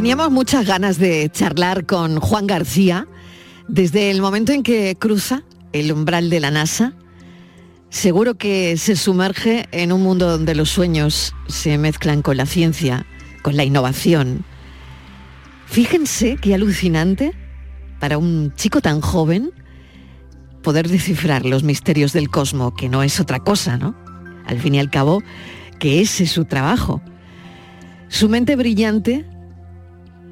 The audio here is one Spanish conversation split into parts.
Teníamos muchas ganas de charlar con Juan García desde el momento en que cruza el umbral de la NASA. Seguro que se sumerge en un mundo donde los sueños se mezclan con la ciencia, con la innovación. Fíjense qué alucinante para un chico tan joven poder descifrar los misterios del cosmos, que no es otra cosa, ¿no? Al fin y al cabo, que ese es su trabajo. Su mente brillante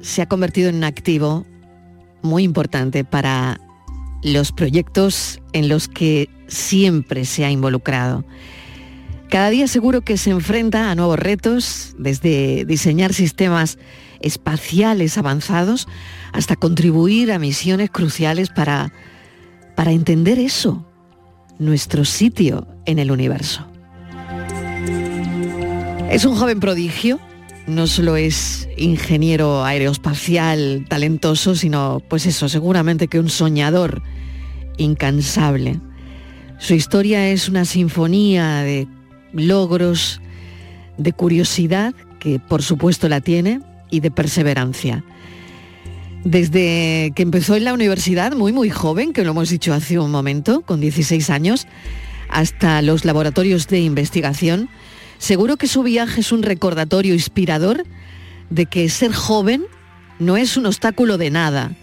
se ha convertido en un activo muy importante para los proyectos en los que siempre se ha involucrado. Cada día seguro que se enfrenta a nuevos retos, desde diseñar sistemas espaciales avanzados hasta contribuir a misiones cruciales para, para entender eso, nuestro sitio en el universo. Es un joven prodigio no solo es ingeniero aeroespacial talentoso, sino, pues eso, seguramente que un soñador incansable. Su historia es una sinfonía de logros, de curiosidad, que por supuesto la tiene, y de perseverancia. Desde que empezó en la universidad, muy muy joven, que lo hemos dicho hace un momento, con 16 años, hasta los laboratorios de investigación, Seguro que su viaje es un recordatorio inspirador de que ser joven no es un obstáculo de nada,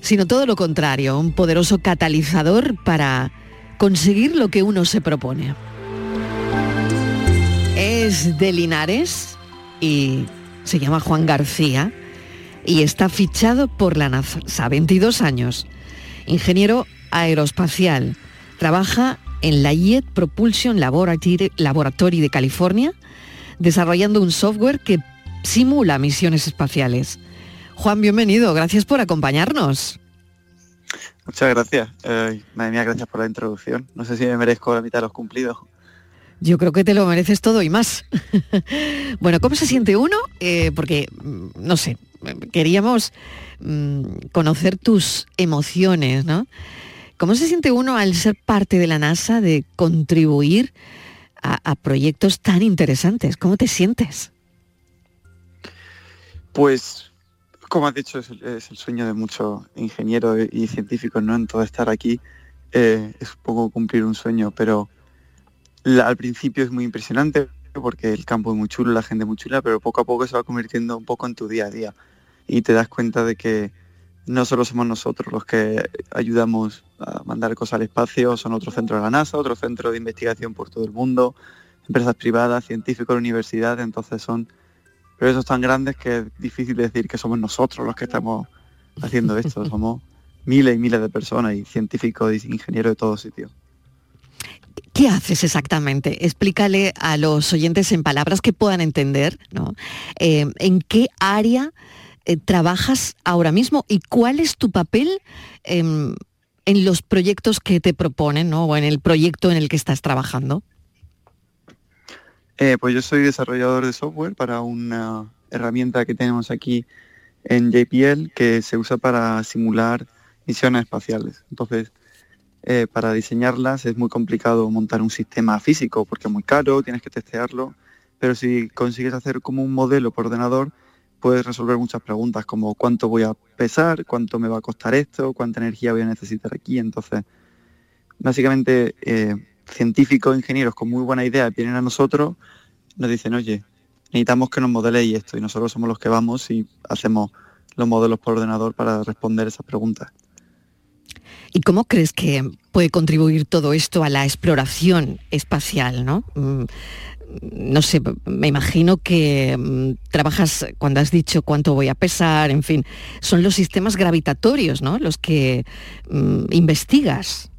sino todo lo contrario, un poderoso catalizador para conseguir lo que uno se propone. Es de Linares y se llama Juan García y está fichado por la NASA, 22 años, ingeniero aeroespacial, trabaja en la Jet Propulsion Laboratory de California, desarrollando un software que simula misiones espaciales. Juan, bienvenido, gracias por acompañarnos. Muchas gracias. madre mía, gracias por la introducción. No sé si me merezco la mitad de los cumplidos. Yo creo que te lo mereces todo y más. bueno, ¿cómo se siente uno? Eh, porque, mm, no sé, queríamos mm, conocer tus emociones, ¿no? ¿Cómo se siente uno al ser parte de la NASA, de contribuir a, proyectos tan interesantes? ¿Cómo te sientes? Pues, como has dicho, es el, sueño de muchos ingenieros y científicos, ¿no? En todo estar aquí eh, es un poco cumplir un sueño, pero al principio es muy impresionante porque el campo es muy chulo, la gente es muy chula, pero poco a poco se va convirtiendo un poco en tu día a día y te das cuenta de que no solo somos nosotros los que ayudamos a mandar cosas al espacio, son otros centros de la NASA, otros centros de investigación por todo el mundo, empresas privadas, científicos, universidades, entonces son proyectos tan grandes que es difícil decir que somos nosotros los que estamos haciendo esto, somos miles y miles de personas y científicos y ingenieros de todos sitios. ¿Qué haces exactamente? Explícale a los oyentes en palabras que puedan entender, ¿no? Eh, ¿En qué área eh, trabajas ahora mismo y cuál es tu papel en, los proyectos que te proponen o en el proyecto en el que estás trabajando? Eh, pues yo soy desarrollador de software para una herramienta que tenemos aquí en JPL que se usa para simular misiones espaciales. Entonces, eh, para diseñarlas es muy complicado montar un sistema físico porque es muy caro, tienes que testearlo, pero si consigues hacer como un modelo por ordenador, puedes resolver muchas preguntas como cuánto voy a pesar, cuánto me va a costar esto, cuánta energía voy a necesitar aquí. Entonces, básicamente, eh, científicos, ingenieros con muy buena idea vienen a nosotros, nos dicen, oye, necesitamos que nos modeléis esto y nosotros somos los que vamos y hacemos los modelos por ordenador para responder esas preguntas. ¿Y cómo crees que puede contribuir todo esto a la exploración espacial? ¿no? Mm, no sé, me imagino que mm, trabajas cuando has dicho cuánto voy a pesar, en fin, son los sistemas gravitatorios, ¿no? Los que mm, investigas.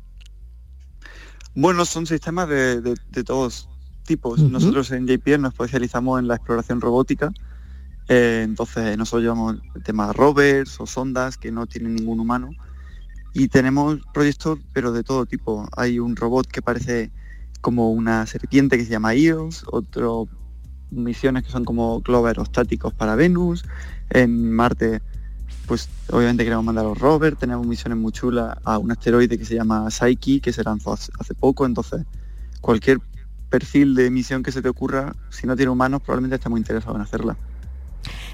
Bueno, son sistemas de, todos tipos. Nosotros en JPL nos especializamos en la exploración robótica Eh, entonces nosotros llevamos el tema rovers o sondas que no tienen ningún humano y tenemos proyectos pero de todo tipo. Hay un robot que parece como una serpiente que se llama IOS, otro misiones que son como globos aerostáticos para Venus, en Marte pues obviamente queremos mandar a los rovers, tenemos misiones muy chulas a un asteroide que se llama Psyche, que se lanzó hace poco, entonces cualquier perfil de misión que se te ocurra, si no tiene humanos, probablemente esté muy interesado en hacerla.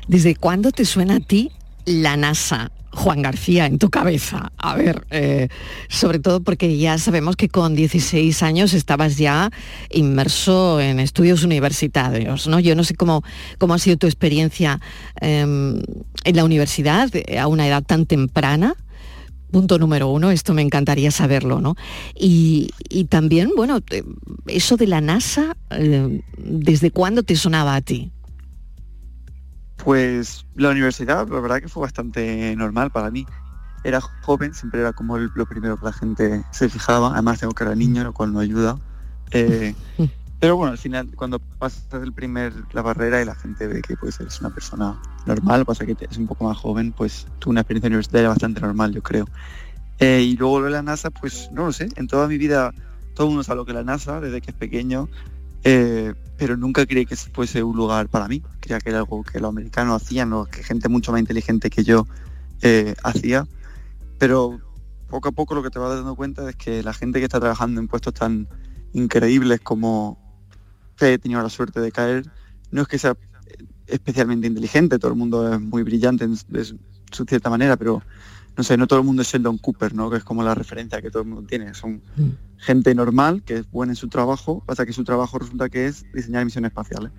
¿Desde cuándo te suena a ti la NASA? Juan García, en tu cabeza. A ver, eh, sobre todo porque ya sabemos que con 16 años estabas ya inmerso en estudios universitarios, ¿no? Yo no sé cómo, cómo ha sido tu experiencia em, en la universidad a una edad tan temprana. Punto número uno, esto me encantaría saberlo, ¿no? Y, también, bueno, eso de la NASA, eh, ¿desde cuándo te sonaba a ti? Pues la universidad, la verdad que fue bastante normal para mí. Era joven, siempre era como lo primero que la gente se fijaba. Además tengo que era niño, lo cual no ayuda. Eh, pero bueno, al final, cuando pasas el primer la barrera y la gente ve que pues eres una persona normal, pasa que es un poco más joven, pues tuve una experiencia universitaria bastante normal, yo creo. Eh, y luego lo de la NASA, pues no lo sé. En toda mi vida todo el mundo sabe lo que es la NASA, desde que es pequeño. Eh, pero nunca creí que fuese un lugar para mí. Creía que era algo que los americanos hacían o que gente mucho más inteligente que yo eh, hacía. Pero poco a poco lo que te vas dando cuenta es que la gente que está trabajando en puestos tan increíbles como que he tenido la suerte de caer, no es que sea especialmente inteligente, todo el mundo es muy brillante de su cierta manera, pero no sé, no todo el mundo es Sheldon Cooper, ¿no? Que es como la referencia que todo el mundo tiene. Son mm. gente normal, que es buena en su trabajo, pasa que su trabajo resulta que es diseñar misiones espaciales.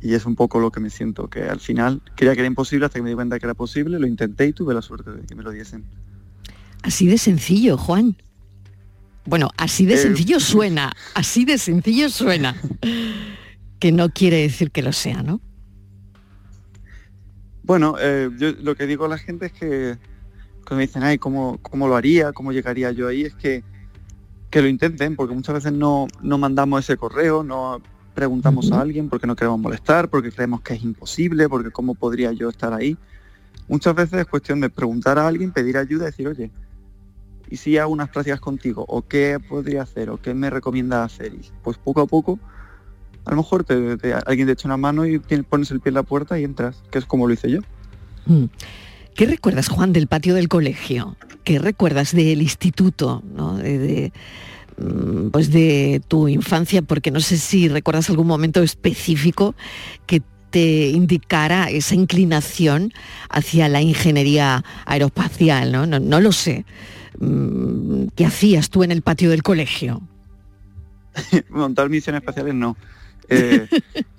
Y es un poco lo que me siento, que al final creía que era imposible hasta que me di cuenta que era posible, lo intenté y tuve la suerte de que me lo diesen. Así de sencillo, Juan. Bueno, así de eh, sencillo suena, así de sencillo suena. que no quiere decir que lo sea, ¿no? Bueno, eh, yo lo que digo a la gente es que cuando me dicen, ay, ¿cómo, ¿cómo lo haría? ¿Cómo llegaría yo ahí? Es que, que lo intenten, porque muchas veces no, no mandamos ese correo, no preguntamos a alguien porque no queremos molestar, porque creemos que es imposible, porque cómo podría yo estar ahí. Muchas veces es cuestión de preguntar a alguien, pedir ayuda, decir, oye, ¿y si hago unas prácticas contigo? ¿O qué podría hacer? ¿O qué me recomienda hacer? Y pues poco a poco, a lo mejor te, alguien te echa una mano y pones el pie en la puerta y entras, que es como lo hice yo. Mm. ¿Qué recuerdas, Juan, del patio del colegio? ¿Qué recuerdas del instituto? De, mm, pues de tu infancia, porque no sé si recuerdas algún momento específico que te indicara esa inclinación hacia la ingeniería aeroespacial, ¿no? No, lo sé. Mm, ¿Qué hacías tú en el patio del colegio? Montar misiones espaciales no. Eh,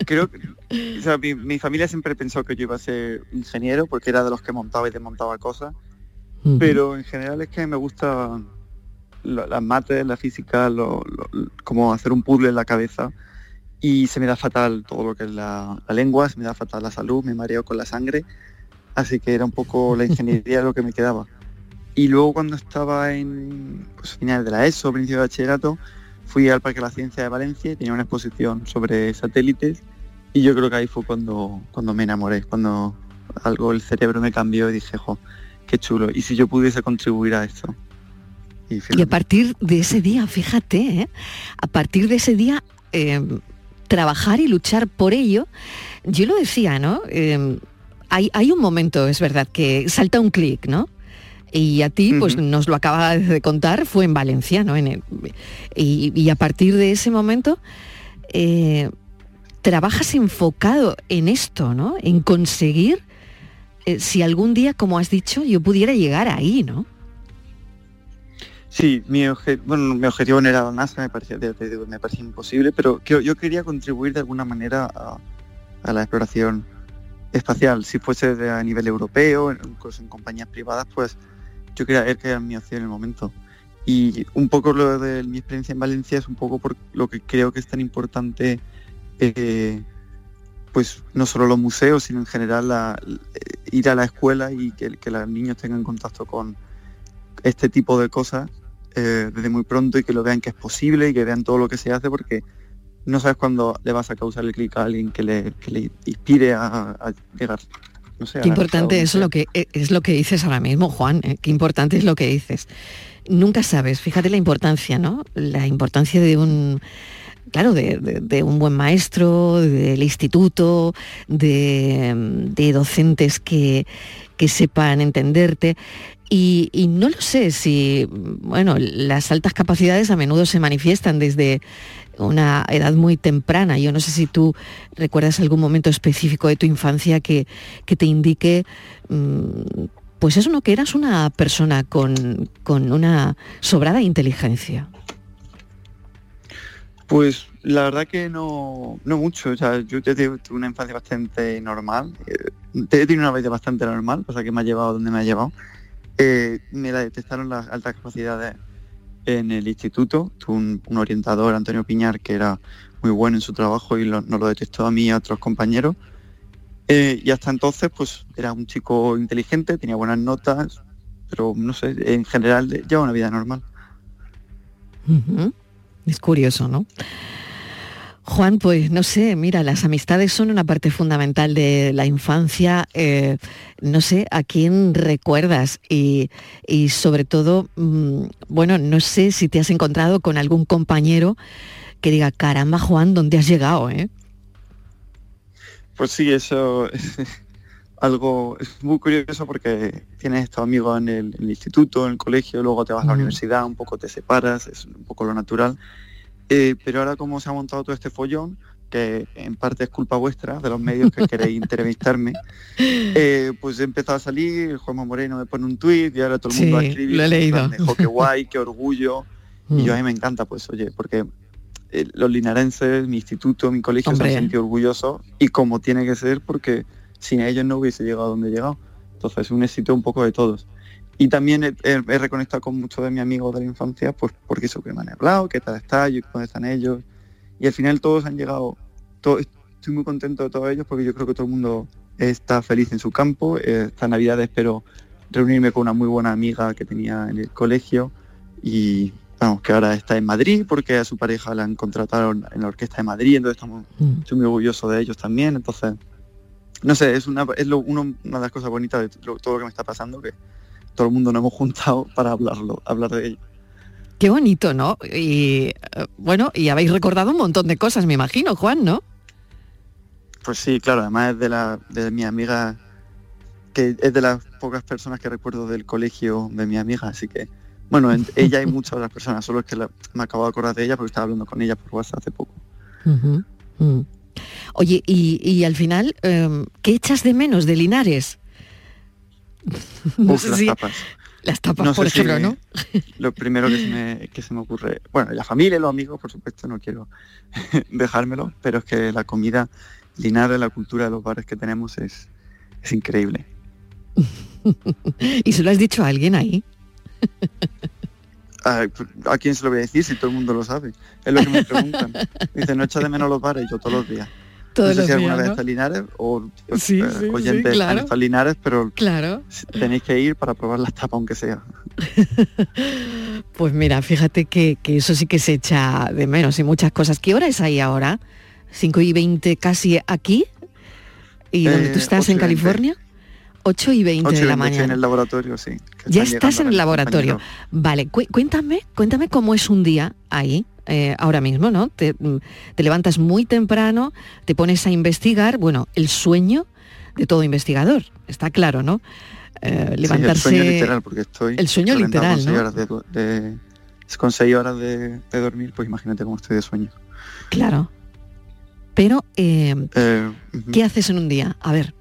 creo mi, familia siempre pensó que yo iba a ser ingeniero porque era de los que montaba y desmontaba cosas, pero en general es que me gusta las mates, la física, como hacer un puzzle en la cabeza. Y se me da fatal todo lo que es la, lengua, se me da fatal la salud, me mareo con la sangre, así que era un poco la ingeniería lo que me quedaba. Y luego cuando estaba en pues, finales de la ESO, principio de bachillerato, fui al Parque de la Ciencia de Valencia y tenía una exposición sobre satélites y yo creo que ahí fue cuando, cuando me enamoré, cuando algo el cerebro me cambió y dije, jo, qué chulo. Y si yo pudiese contribuir a esto. Y, a partir de ese día, fíjate, ¿eh? a partir de ese día, eh, trabajar y luchar por ello, yo lo decía, ¿no? Eh, hay, hay, un momento, es verdad, que salta un clic, ¿no? Y a ti, pues nos lo acaba de contar, fue en Valencia, ¿no? En y, a partir de ese momento, eh, trabajas enfocado en esto, ¿no? En conseguir, eh, si algún día, como has dicho, yo pudiera llegar ahí, ¿no? Sí, mi, bueno, mi objetivo no era la NASA, me parecía, me parecía imposible, pero yo, yo quería contribuir de alguna manera a, la exploración espacial. Si fuese a nivel europeo, incluso en compañías privadas, pues yo quería ver que era mi opción en el momento. Y un poco lo de mi experiencia en Valencia es un poco por lo que creo que es tan importante, eh, pues no solo los museos, sino en general ir a la escuela y que, que, los niños tengan contacto con este tipo de cosas eh, desde muy pronto y que lo vean que es posible y que vean todo lo que se hace, porque no sabes cuándo le vas a causar el clic a alguien que le, que le inspire a, a llegar. No sé, Qué importante es lo que es lo que dices ahora mismo, Juan. ¿eh? Qué importante es lo que dices. Nunca sabes, fíjate la importancia, ¿no? La importancia de un, claro, de, un buen maestro, del instituto, de, docentes que, que sepan entenderte. Y, y no lo sé si, bueno, las altas capacidades a menudo se manifiestan desde una edad muy temprana. Yo no sé si tú recuerdas algún momento específico de tu infancia que, que te indique, mm, pues eso, ¿no? Que eras una persona con, con una sobrada inteligencia. Pues la verdad que no, no mucho. O sea, yo te tuve una infancia bastante normal. eh, He tenido una vida bastante normal, pasa que me ha llevado donde me ha llevado. Eh, me la detectaron las altas capacidades en el instituto. Tuve un, orientador, Antonio Piñar, que era muy bueno en su trabajo y lo- nos lo detectó a mí y a otros compañeros. Eh, y hasta entonces, pues era un chico inteligente, tenía buenas notas, pero no sé, en general lleva una vida normal. Es curioso, ¿no? Juan, pues no sé, mira, las amistades son una parte fundamental de la infancia. eh, no sé a quién recuerdas y, y sobre todo, mm, bueno, no sé si te has encontrado con algún compañero que diga, caramba, Juan, ¿dónde has llegado? Eh? Pues sí, eso es algo es muy curioso porque tienes estos amigos en el, en el instituto, en el colegio, luego te vas a la universidad, un poco te separas, es un poco lo natural. Eh, pero ahora como se ha montado todo este follón, que en parte es culpa vuestra, de los medios que queréis entrevistarme, eh, pues he empezado a salir, Juanma Moreno me pone un tuit y ahora todo el mundo Sí, va a escribir. lo he leído. de, "Jo, qué guay, qué orgullo. Y yo a mí me encanta, pues oye, porque eh, los linarenses, mi instituto, mi colegio se Hombre. han sentido orgullosos y como tiene que ser porque sin ellos no hubiese llegado a donde he llegado. Entonces es un éxito un poco de todos. Y también he, he- he reconectado con muchos de mis amigos de la infancia, pues porque eso que me han hablado, qué tal está, yo, dónde están ellos. Y al final todos han llegado, todo, estoy muy contento de todos ellos porque yo creo que todo el mundo está feliz en su campo. Esta Navidad espero reunirme con una muy buena amiga que tenía en el colegio y vamos, que ahora está en Madrid porque a su pareja la han contratado en la Orquesta de Madrid, entonces estamos, Mm. estoy muy orgulloso de ellos también, entonces, no sé, es una, es lo- uno- una de las cosas bonitas de lo- todo lo que me está pasando, que todo el mundo nos hemos juntado para hablarlo, hablar de ello. Qué bonito, ¿no? Y eh, bueno, y habéis recordado un montón de cosas, me imagino, Juan, ¿no? Pues sí, claro, además es de, la, de mi amiga, que es de las pocas personas que recuerdo del colegio de mi amiga, así que, bueno, en- ella y muchas otras personas, solo es que la- me acabo de acordar de ella porque estaba hablando con ella por WhatsApp hace poco. Mm. Oye, y, y al final, em, ¿qué echas de menos de Linares? No Uf, sé las si- tapas. las tapas, No por si- ejemplo, ¿no? Lo primero que se, me, que se me ocurre, bueno, la familia y los amigos, por supuesto, no quiero dejármelo, pero es que la comida Linares, la cultura de los bares que tenemos es, es increíble. ¿Y se lo has dicho a alguien ahí? ¿A, a quién se lo voy a decir si todo el mundo lo sabe? Es lo que me preguntan. Dicen, no echas de menos los bares, yo todos los días. Todos no sé los si alguna días, vez ¿no? está Linares o Sí, eh, sí, sí, oyentes claro. en Linares, pero Claro. tenéis que ir para probar las tapas aunque sea. Pues mira, fíjate que, que eso sí que se echa de menos y muchas cosas. ¿Qué hora es ahí ahora? 5 y 20 casi aquí. ¿Y donde tú Eh, estás 8 en 20. California? 8 y 20 Ocho y de la estoy en mañana. el laboratorio, sí. Ya estás en el laboratorio. compañeros. Vale, cu- cuéntame, cuéntame cómo es un día ahí, eh, ahora mismo, ¿no? Te, mm, te levantas muy temprano, te pones a investigar, bueno, el sueño de todo investigador, está claro, ¿no? Eh, Sí, levantarse... el sueño literal, porque estoy el sueño literal, con horas de, du- de- con seis horas de, de dormir, pues imagínate cómo estoy de sueño. Claro. Pero, eh, Eh. ¿qué haces en un día? A ver.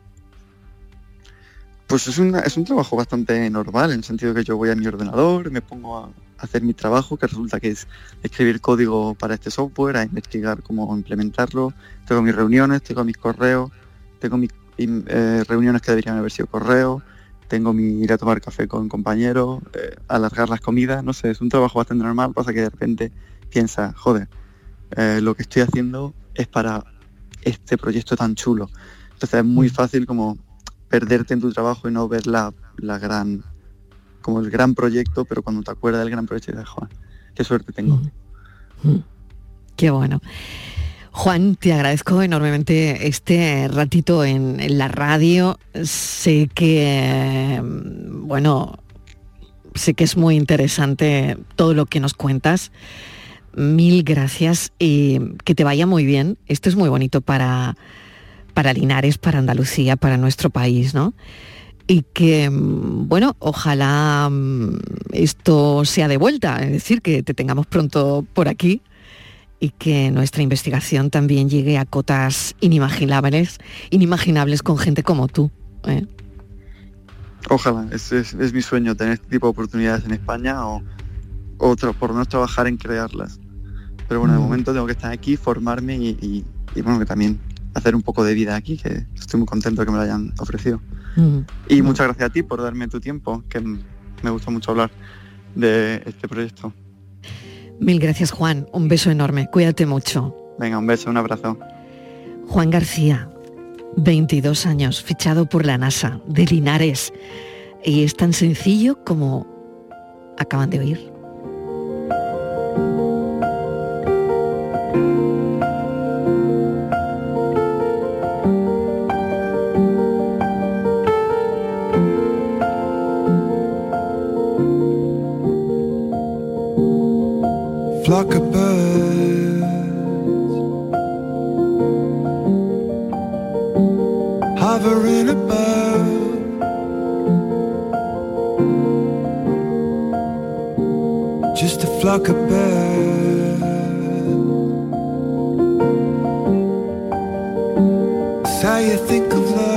Pues es, una- es un trabajo bastante normal, en el sentido que yo voy a mi ordenador, me pongo a hacer mi trabajo, que resulta que es escribir código para este software, a investigar cómo implementarlo, tengo mis reuniones, tengo mis correos, tengo mis eh, reuniones que deberían haber sido correos, tengo mi ir a tomar café con compañeros, eh, alargar las comidas, no sé, es un trabajo bastante normal, pasa que de repente piensas, joder, eh, lo que estoy haciendo es para este proyecto tan chulo. Entonces es muy fácil como perderte en tu trabajo y no ver la, la gran, como el gran proyecto, pero cuando te acuerdas del gran proyecto dices, joder, qué suerte tengo. Qué bueno. Juan, te agradezco enormemente este ratito en, en la radio. Sé que, bueno, sé que es muy interesante todo lo que nos cuentas. Mil gracias y que te vaya muy bien. Esto es muy bonito para, para Linares, para Andalucía, para nuestro país, ¿no? Y que, mm, bueno, ojalá mm, esto sea de vuelta, es decir, que te tengamos pronto por aquí y que nuestra investigación también llegue a cotas inimaginables, inimaginables con gente como tú. ¿eh? Ojalá, es, es- es mi sueño tener este tipo de oportunidades en España o, o por lo menos trabajar en crearlas. Pero bueno, de Mm. momento tengo que estar aquí, formarme y, y- y, bueno, que también hacer un poco de vida aquí, que estoy muy contento que me lo hayan ofrecido. Y muchas gracias a ti por darme tu tiempo, que me gusta mucho hablar de este proyecto. Mil gracias, Juan. Un beso enorme. Cuídate mucho. Venga, un beso, un abrazo. Juan García, 22 años, fichado por la NASA de Linares. Y es tan sencillo como acaban de oír. Just a of. It's how you think of love.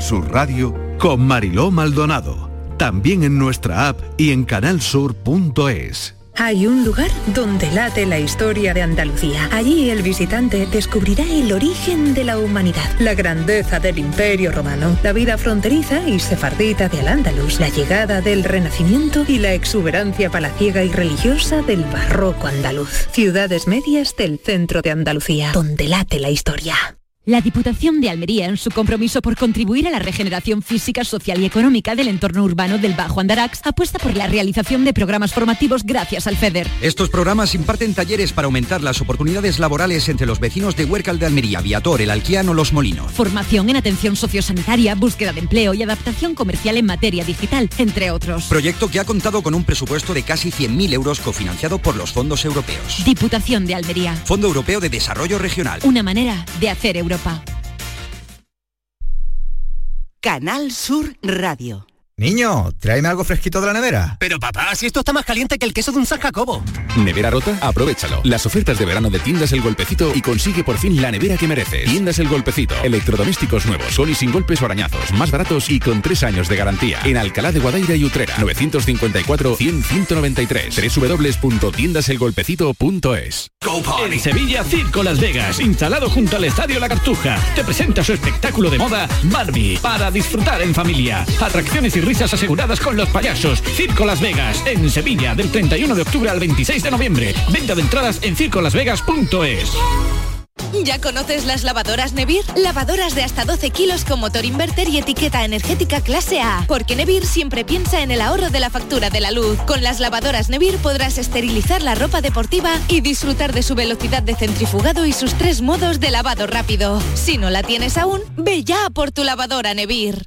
Sur Radio Con Mariló Maldonado. También en nuestra app y en canalsur.es. Hay un lugar donde late la historia de Andalucía. Allí el visitante descubrirá el origen de la humanidad, la grandeza del imperio romano, la vida fronteriza y sefardita de Al-Ándalus, la llegada del Renacimiento y la exuberancia palaciega y religiosa del barroco andaluz. Ciudades medias del centro de Andalucía, donde late la historia. La Diputación de Almería, en su compromiso por contribuir a la regeneración física, social y económica del entorno urbano del Bajo Andarax, apuesta por la realización de programas formativos gracias al FEDER. Estos programas imparten talleres para aumentar las oportunidades laborales entre los vecinos de Huércal de Almería, Viator, El Alquiano, Los Molinos. Formación en atención sociosanitaria, búsqueda de empleo y adaptación comercial en materia digital, entre otros. Proyecto que ha contado con un presupuesto de casi 100.000 euros cofinanciado por los fondos europeos. Diputación de Almería. Fondo Europeo de Desarrollo Regional. Una manera de hacer Europa. Canal Sur Radio. Niño, tráeme algo fresquito de la nevera. Pero papá, si esto está más caliente que el queso de un San Jacobo. ¿Nevera rota? Aprovechalo. Las ofertas de verano de Tiendas El Golpecito y consigue por fin la nevera que mereces. Tiendas El Golpecito. Electrodomésticos nuevos, con y sin golpes o arañazos, más baratos y con tres años de garantía. En Alcalá de Guadaira y Utrera. 954-100-193. www.tiendaselgolpecito.es En Sevilla, Circo Las Vegas, instalado junto al Estadio La Cartuja, te presenta su espectáculo de moda Barbie, para disfrutar en familia. Atracciones y risas aseguradas con los payasos. Circo Las Vegas, en Sevilla, del 31 de octubre al 26 de noviembre. Venta de entradas en circolasvegas.es. ¿Ya conoces las lavadoras Nevir? Lavadoras de hasta 12 kilos con motor inverter y etiqueta energética clase A. Porque Nevir siempre piensa en el ahorro de la factura de la luz. Con las lavadoras Nevir podrás esterilizar la ropa deportiva y disfrutar de su velocidad de centrifugado y sus tres modos de lavado rápido. Si no la tienes aún, ve ya por tu lavadora Nevir.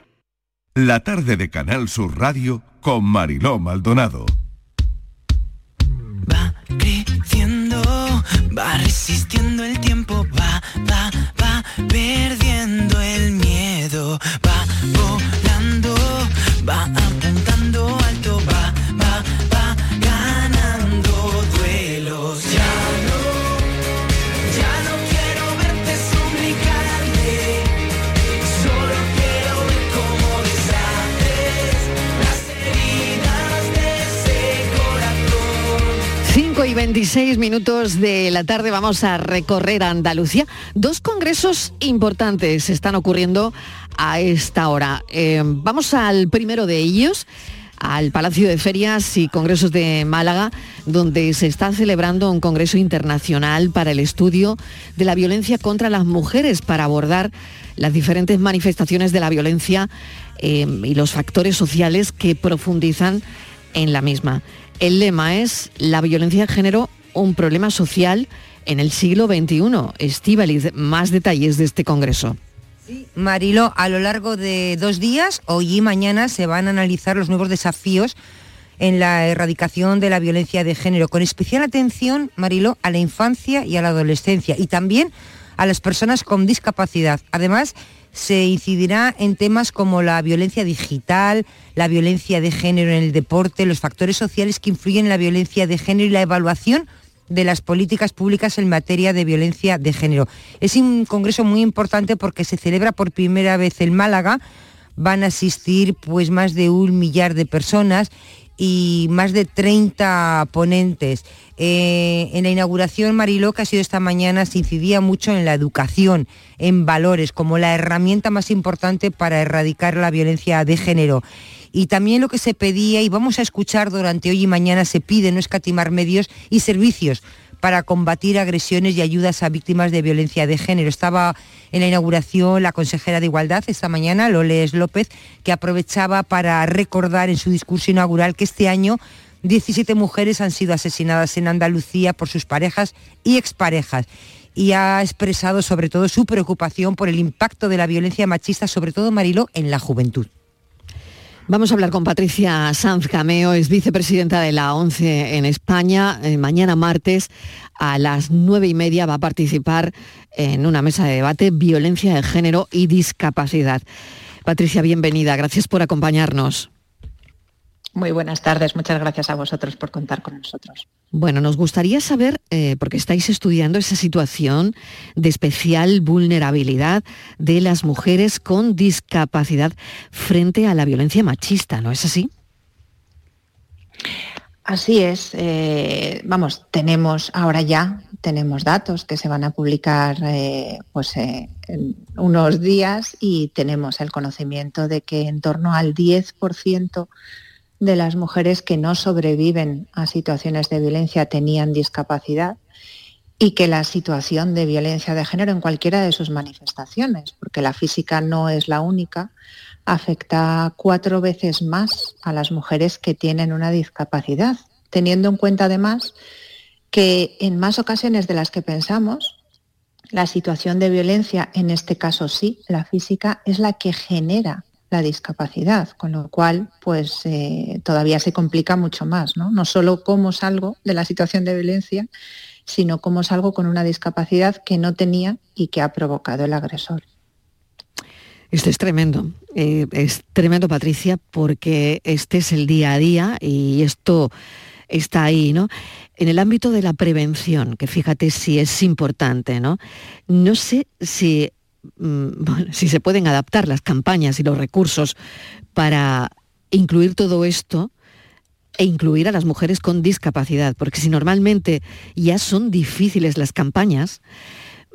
La tarde de Canal Sur Radio con Mariló Maldonado. Va creciendo, va resistiendo el tiempo, va, va, va perdiendo el miedo, va volando, va apuntando 5 y 26 minutos de la tarde vamos a recorrer Andalucía. Dos congresos importantes están ocurriendo a esta hora. Eh, vamos al primero de ellos al Palacio de Ferias y Congresos de Málaga, donde se está celebrando un Congreso Internacional para el Estudio de la Violencia contra las Mujeres, para abordar las diferentes manifestaciones de la violencia eh, y los factores sociales que profundizan en la misma. El lema es la violencia de género, un problema social en el siglo XXI. Estíbaliz, más detalles de este Congreso. Marilo, a lo largo de dos días, hoy y mañana, se van a analizar los nuevos desafíos en la erradicación de la violencia de género, con especial atención, Marilo, a la infancia y a la adolescencia y también a las personas con discapacidad. Además, se incidirá en temas como la violencia digital, la violencia de género en el deporte, los factores sociales que influyen en la violencia de género y la evaluación de las políticas públicas en materia de violencia de género. Es un congreso muy importante porque se celebra por primera vez en Málaga. Van a asistir pues más de un millar de personas y más de 30 ponentes. Eh, en la inauguración, Mariló, que ha sido esta mañana, se incidía mucho en la educación, en valores, como la herramienta más importante para erradicar la violencia de género. Y también lo que se pedía, y vamos a escuchar durante hoy y mañana, se pide no escatimar medios y servicios para combatir agresiones y ayudas a víctimas de violencia de género. Estaba en la inauguración la consejera de Igualdad esta mañana, Loles López, que aprovechaba para recordar en su discurso inaugural que este año 17 mujeres han sido asesinadas en Andalucía por sus parejas y exparejas y ha expresado sobre todo su preocupación por el impacto de la violencia machista, sobre todo Mariló, en la juventud. Vamos a hablar con Patricia Sanz Cameo, es vicepresidenta de la ONCE en España. Eh, mañana martes a las nueve y media va a participar en una mesa de debate violencia de género y discapacidad. Patricia, bienvenida, gracias por acompañarnos. Muy buenas tardes, muchas gracias a vosotros por contar con nosotros. Bueno, nos gustaría saber, eh, porque estáis estudiando esa situación de especial vulnerabilidad de las mujeres con discapacidad frente a la violencia machista, ¿no es así? Así es, eh, vamos, tenemos ahora ya, tenemos datos que se van a publicar eh, pues, eh, en unos días y tenemos el conocimiento de que en torno al 10% de las mujeres que no sobreviven a situaciones de violencia tenían discapacidad y que la situación de violencia de género en cualquiera de sus manifestaciones, porque la física no es la única, afecta cuatro veces más a las mujeres que tienen una discapacidad, teniendo en cuenta además que en más ocasiones de las que pensamos, la situación de violencia, en este caso sí, la física, es la que genera la discapacidad, con lo cual pues eh, todavía se complica mucho más, ¿no? No solo cómo salgo de la situación de violencia, sino cómo salgo con una discapacidad que no tenía y que ha provocado el agresor. Esto es tremendo, eh, es tremendo Patricia, porque este es el día a día y esto está ahí, ¿no? En el ámbito de la prevención, que fíjate si es importante, ¿no? No sé si, mm, si se pueden adaptar las campañas y los recursos para incluir todo esto e incluir a las mujeres con discapacidad, porque si normalmente ya son difíciles las campañas,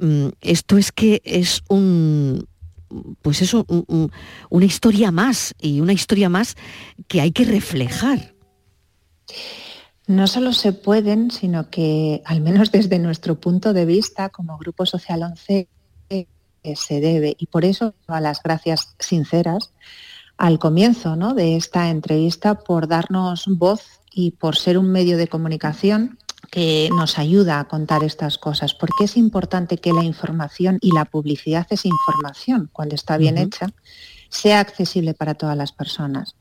mm, esto es que es un, pues eso, una historia más y una historia más que hay que reflejar. No solo se pueden, sino que, al menos desde nuestro punto de vista, como Grupo Social 11, se debe. Y por eso, a las gracias sinceras al comienzo ¿no? de esta entrevista por darnos voz y por ser un medio de comunicación que nos ayuda a contar estas cosas, porque es importante que la información y la publicidad es información, cuando está bien hecha, sea accesible para todas las personas.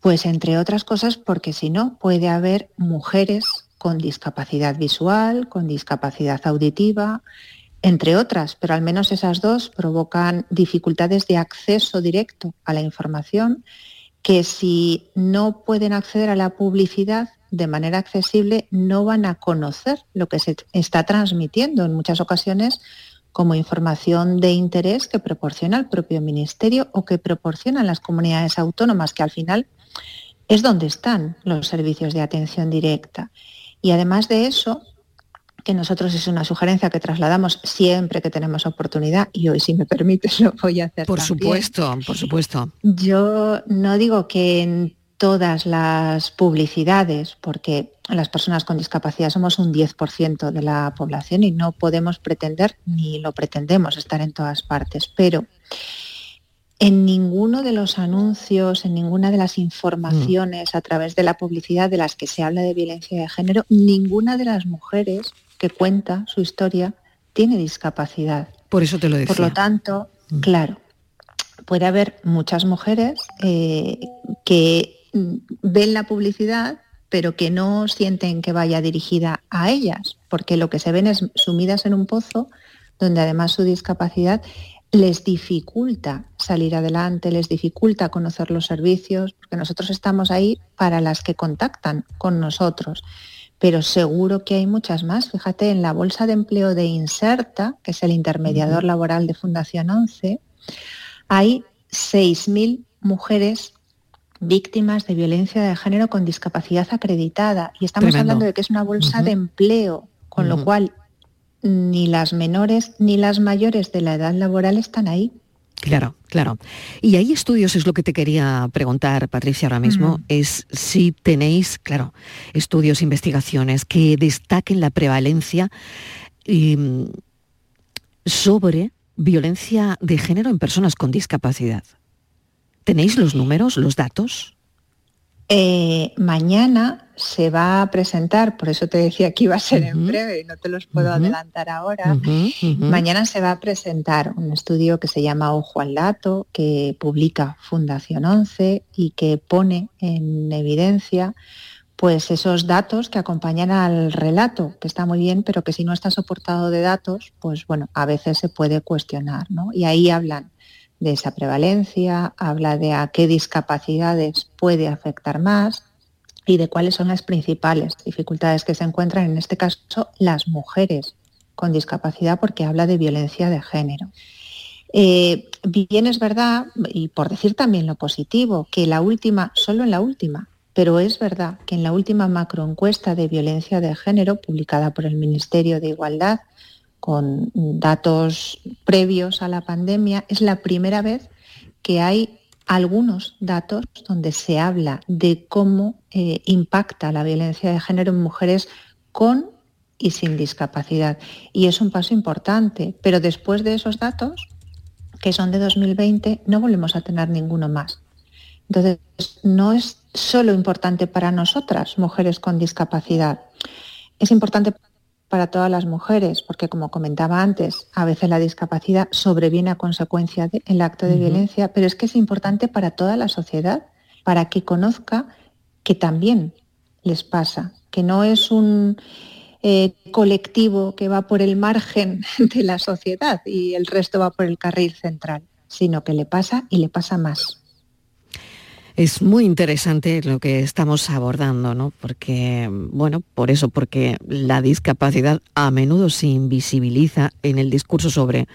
Pues entre otras cosas porque si no puede haber mujeres con discapacidad visual, con discapacidad auditiva, entre otras, pero al menos esas dos provocan dificultades de acceso directo a la información que si no pueden acceder a la publicidad de manera accesible no van a conocer lo que se está transmitiendo en muchas ocasiones como información de interés que proporciona el propio Ministerio o que proporcionan las comunidades autónomas, que al final es donde están los servicios de atención directa. Y además de eso, que nosotros es una sugerencia que trasladamos siempre que tenemos oportunidad, y hoy si me permites lo voy a hacer. Por supuesto, por supuesto. Yo no digo que en todas las publicidades, porque las personas con discapacidad somos un 10% de la población y no podemos pretender, ni lo pretendemos, estar en todas partes, pero en ninguno de los anuncios, en ninguna de las informaciones a través de la publicidad de las que se habla de violencia de género, ninguna de las mujeres que cuenta su historia tiene discapacidad. Por eso te lo decía. Por lo tanto, mm. claro, puede haber muchas mujeres eh, que ven la publicidad pero que no sienten que vaya dirigida a ellas, porque lo que se ven es sumidas en un pozo donde además su discapacidad les dificulta salir adelante, les dificulta conocer los servicios, porque nosotros estamos ahí para las que contactan con nosotros. Pero seguro que hay muchas más. Fíjate, en la Bolsa de Empleo de Inserta, que es el intermediador laboral de Fundación 11, hay 6.000 mujeres víctimas de violencia de género con discapacidad acreditada. Y estamos hablando de que es una bolsa de empleo, con lo cual ni las menores ni las mayores de la edad laboral están ahí. Claro, claro. Y hay estudios, es lo que te quería preguntar, Patricia, ahora mismo, es si tenéis, claro, estudios, investigaciones que destaquen la prevalencia mm, sobre violencia de género en personas con discapacidad. ¿Tenéis los números, los datos? Eh, mañana se va a presentar, por eso te decía que iba a ser en breve y no te los puedo adelantar ahora. Mañana se va a presentar un estudio que se llama Ojo al Dato, que publica Fundación 11 y que pone en evidencia pues esos datos que acompañan al relato, que está muy bien, pero que si no está soportado de datos, pues bueno, a veces se puede cuestionar, ¿no? Y ahí hablan de esa prevalencia, habla de a qué discapacidades puede afectar más y de cuáles son las principales dificultades que se encuentran, en este caso, las mujeres con discapacidad, porque habla de violencia de género. Eh, bien es verdad, y por decir también lo positivo, que la última, solo en la última, pero es verdad que en la última macroencuesta de violencia de género publicada por el Ministerio de Igualdad, con datos previos a la pandemia, es la primera vez que hay algunos datos donde se habla de cómo eh, impacta la violencia de género en mujeres con y sin discapacidad. Y es un paso importante, pero después de esos datos, que son de 2020, no volvemos a tener ninguno más. Entonces, no es solo importante para nosotras, mujeres con discapacidad, es importante para todas las mujeres, porque como comentaba antes, a veces la discapacidad sobreviene a consecuencia del acto de violencia, pero es que es importante para toda la sociedad, para que conozca que también les pasa, que no es un eh, colectivo que va por el margen de la sociedad y el resto va por el carril central, sino que le pasa y le pasa más. Es muy interesante lo que estamos abordando, ¿no? Porque, bueno, por eso, porque la discapacidad a menudo se invisibiliza en el discurso sobre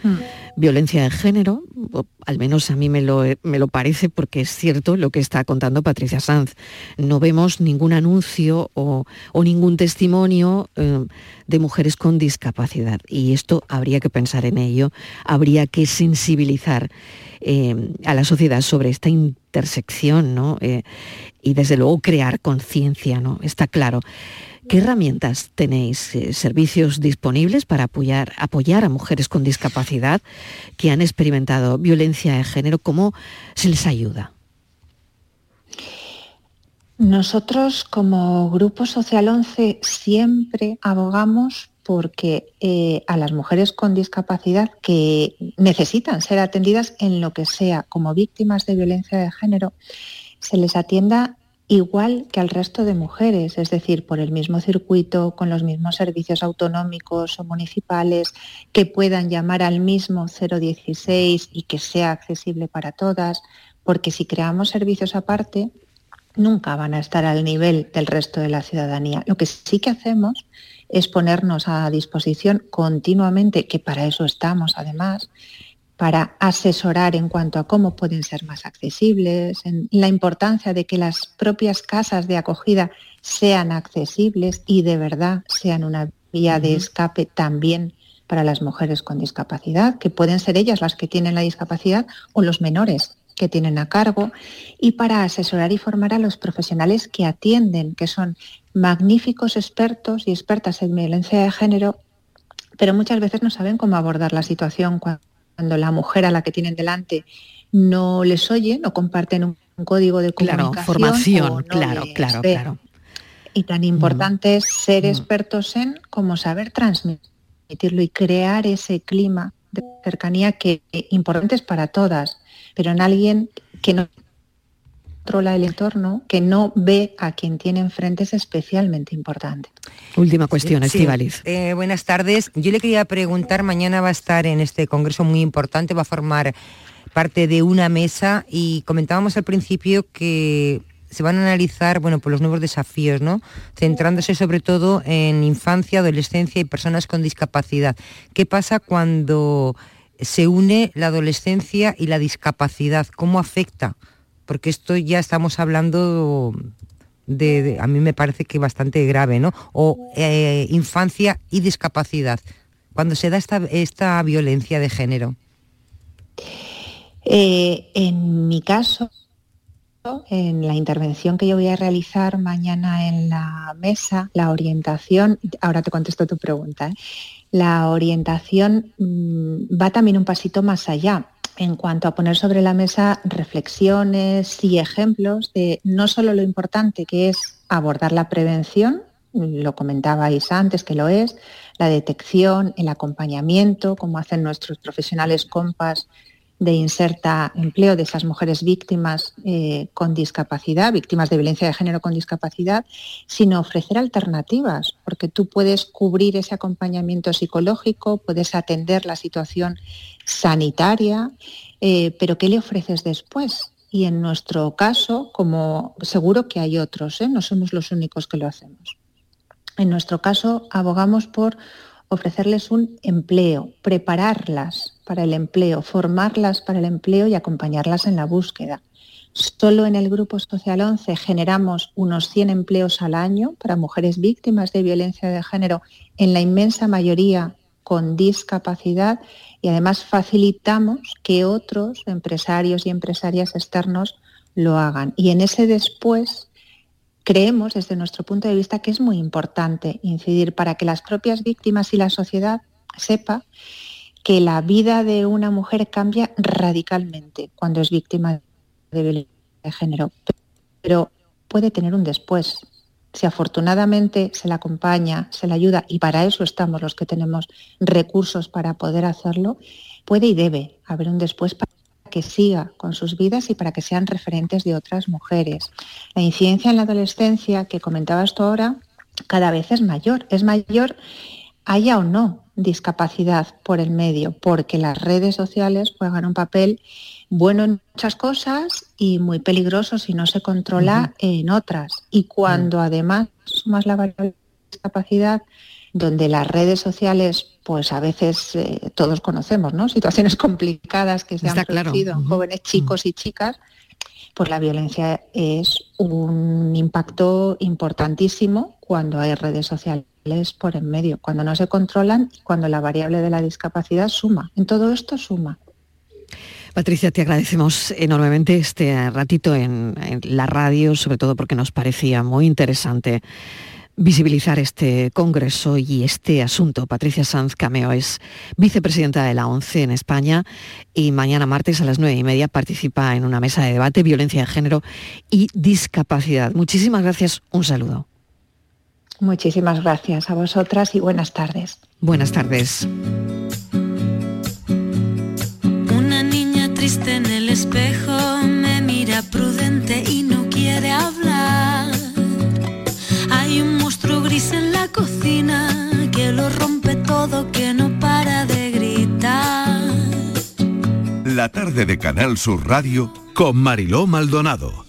violencia de género, al menos a mí me lo, me lo parece porque es cierto lo que está contando Patricia Sanz. No vemos ningún anuncio o, ningún testimonio eh, de mujeres con discapacidad y esto habría que pensar en ello, habría que sensibilizar eh, a la sociedad sobre esta intersección ¿no? Eh, y desde luego crear conciencia, ¿no? está claro. ¿Qué herramientas tenéis, eh, servicios disponibles para apoyar, a mujeres con discapacidad que han experimentado violencia de género? ¿Cómo se les ayuda? Nosotros como Grupo Social 11 siempre abogamos porque eh, a las mujeres con discapacidad que necesitan ser atendidas en lo que sea como víctimas de violencia de género, se les atienda igual que al resto de mujeres, es decir, por el mismo circuito, con los mismos servicios autonómicos o municipales, que puedan llamar al mismo 016 y que sea accesible para todas, porque si creamos servicios aparte, nunca van a estar al nivel del resto de la ciudadanía. Lo que sí que hacemos es ponernos a disposición continuamente, que para eso estamos además, para asesorar en cuanto a cómo pueden ser más accesibles, en la importancia de que las propias casas de acogida sean accesibles y de verdad sean una vía de escape también para las mujeres con discapacidad, que pueden ser ellas las que tienen la discapacidad o los menores que tienen a cargo, y para asesorar y formar a los profesionales que atienden, que son magníficos expertos y expertas en violencia de género, pero muchas veces no saben cómo abordar la situación cuando cuando la mujer a la que tienen delante no les oye, no comparten un, un código de Claro, comunicación. formación, no claro, les claro, ve. claro. Y tan importante es ser expertos en cómo saber transmitirlo y crear ese clima de cercanía que eh, importante es para todas, pero en alguien que no controla el entorno, que no ve a quien tiene enfrente es especialmente importante. Última cuestión, Sí, Estivaliz. eh, buenas tardes. Yo le quería preguntar, mañana va a estar en este congreso muy importante, va a formar parte de una mesa y comentábamos al principio que se van a analizar bueno, pues los nuevos desafíos, ¿no? centrándose sobre todo en infancia, adolescencia y personas con discapacidad. ¿Qué pasa cuando se une la adolescencia y la discapacidad? ¿Cómo afecta? Porque esto ya estamos hablando de, a mí me parece que bastante grave, ¿no? O eh, infancia y discapacidad. Cuando se da esta, esta violencia de género. Eh, en mi caso, en la intervención que yo voy a realizar mañana en la mesa, la orientación, ahora te contesto tu pregunta, ¿eh? la orientación mm, va también un pasito más allá en cuanto a poner sobre la mesa reflexiones y ejemplos de no solo lo importante que es abordar la prevención, lo comentabais antes que lo es, la detección, el acompañamiento, como hacen nuestros profesionales compas de inserta empleo de esas mujeres víctimas eh, con discapacidad, víctimas de violencia de género con discapacidad, sino ofrecer alternativas, porque tú puedes cubrir ese acompañamiento psicológico, puedes atender la situación sanitaria, eh, pero ¿qué le ofreces después? Y en nuestro caso, como seguro que hay otros, ¿eh? no somos los únicos que lo hacemos. En nuestro caso, abogamos por ofrecerles un empleo, prepararlas para el empleo, formarlas para el empleo y acompañarlas en la búsqueda. Solo en el Grupo Social 11 generamos unos 100 empleos al año para mujeres víctimas de violencia de género, en la inmensa mayoría con discapacidad y además facilitamos que otros empresarios y empresarias externos lo hagan. Y en ese después creemos desde nuestro punto de vista que es muy importante incidir para que las propias víctimas y la sociedad sepa que la vida de una mujer cambia radicalmente cuando es víctima de violencia de género, pero puede tener un después. Si afortunadamente se le acompaña, se le ayuda, y para eso estamos los que tenemos recursos para poder hacerlo, puede y debe haber un después para que siga con sus vidas y para que sean referentes de otras mujeres. La incidencia en la adolescencia que comentabas tú ahora cada vez es mayor. Es mayor haya o no discapacidad por el medio, porque las redes sociales juegan un papel bueno en muchas cosas y muy peligroso si no se controla en otras. Y cuando además sumas la variable de discapacidad, donde las redes sociales, pues a veces eh, todos conocemos, ¿no? Situaciones complicadas que se han producido en jóvenes chicos y chicas, pues la violencia es un impacto importantísimo cuando hay redes sociales por en medio, cuando no se controlan y cuando la variable de la discapacidad suma. En todo esto suma. Patricia, te agradecemos enormemente este ratito en, en, la radio, sobre todo porque nos parecía muy interesante visibilizar este congreso y este asunto. Patricia Sanz Cameo es vicepresidenta de la ONCE en España y mañana martes a las nueve y media participa en una mesa de debate, violencia de género y discapacidad. Muchísimas gracias, un saludo. Muchísimas gracias a vosotras y buenas tardes. Buenas tardes. Una niña triste en el espejo me mira prudente y cocina que lo rompe todo, que no para de gritar. La tarde de Canal Sur Radio con Mariló Maldonado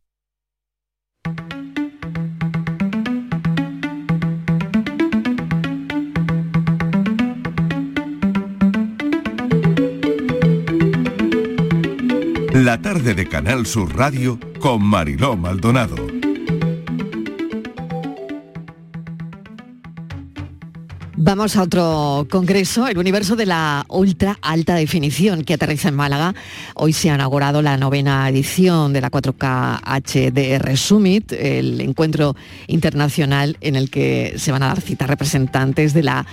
La tarde de Canal Sur Radio con Mariló Maldonado. Vamos a otro congreso, el universo de la ultra alta definición que aterriza en Málaga. Hoy se ha inaugurado la novena edición de la 4K HDR Summit, el encuentro internacional en el que se van a dar citas representantes de la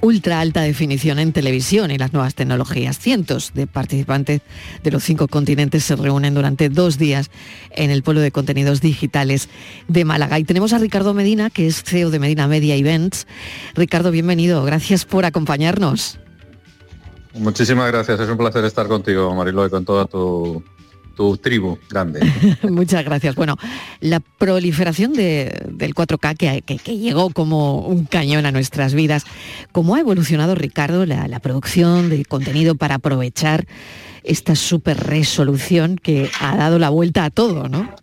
ultra alta definición en televisión y las nuevas tecnologías. Cientos de participantes de los cinco continentes se reúnen durante dos días en el pueblo de contenidos digitales de Málaga. Y tenemos a Ricardo Medina, que es CEO de Medina Media Events. Ricardo, bienvenido. Gracias por acompañarnos. Muchísimas gracias. Es un placer estar contigo, Marilo, y con toda tu, tu tribu grande. Muchas gracias. Bueno, la proliferación de, del 4K que, que, que, llegó como un cañón a nuestras vidas, ¿cómo ha evolucionado, Ricardo, la, la producción de contenido para aprovechar esta super resolución que ha dado la vuelta a todo, ¿no?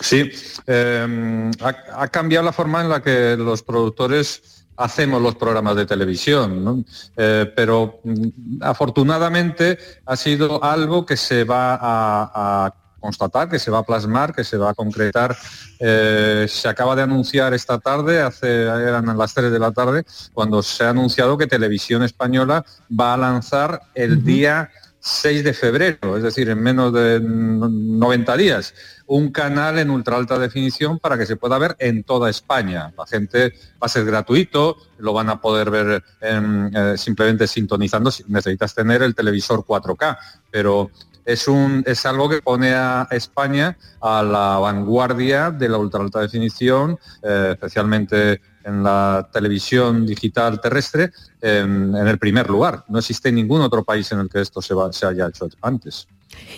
Sí, eh, ha, ha cambiado la forma en la que los productores hacemos los programas de televisión, ¿no? eh, pero mm, afortunadamente ha sido algo que se va a, a, constatar, que se va a plasmar, que se va a concretar. Eh, se acaba de anunciar esta tarde, hace, eran las 3 de la tarde, cuando se ha anunciado que Televisión Española va a lanzar el uh -huh. día 6 de febrero, es decir, en menos de 90 días, un canal en ultra alta definición para que se pueda ver en toda España. La gente va a ser gratuito, lo van a poder ver en, eh, simplemente sintonizando, necesitas tener el televisor 4K, pero es, un, es algo que pone a España a la vanguardia de la ultra alta definición, eh, especialmente en la televisión digital terrestre en, el primer lugar. No existe ningún otro país en el que esto se haya hecho antes.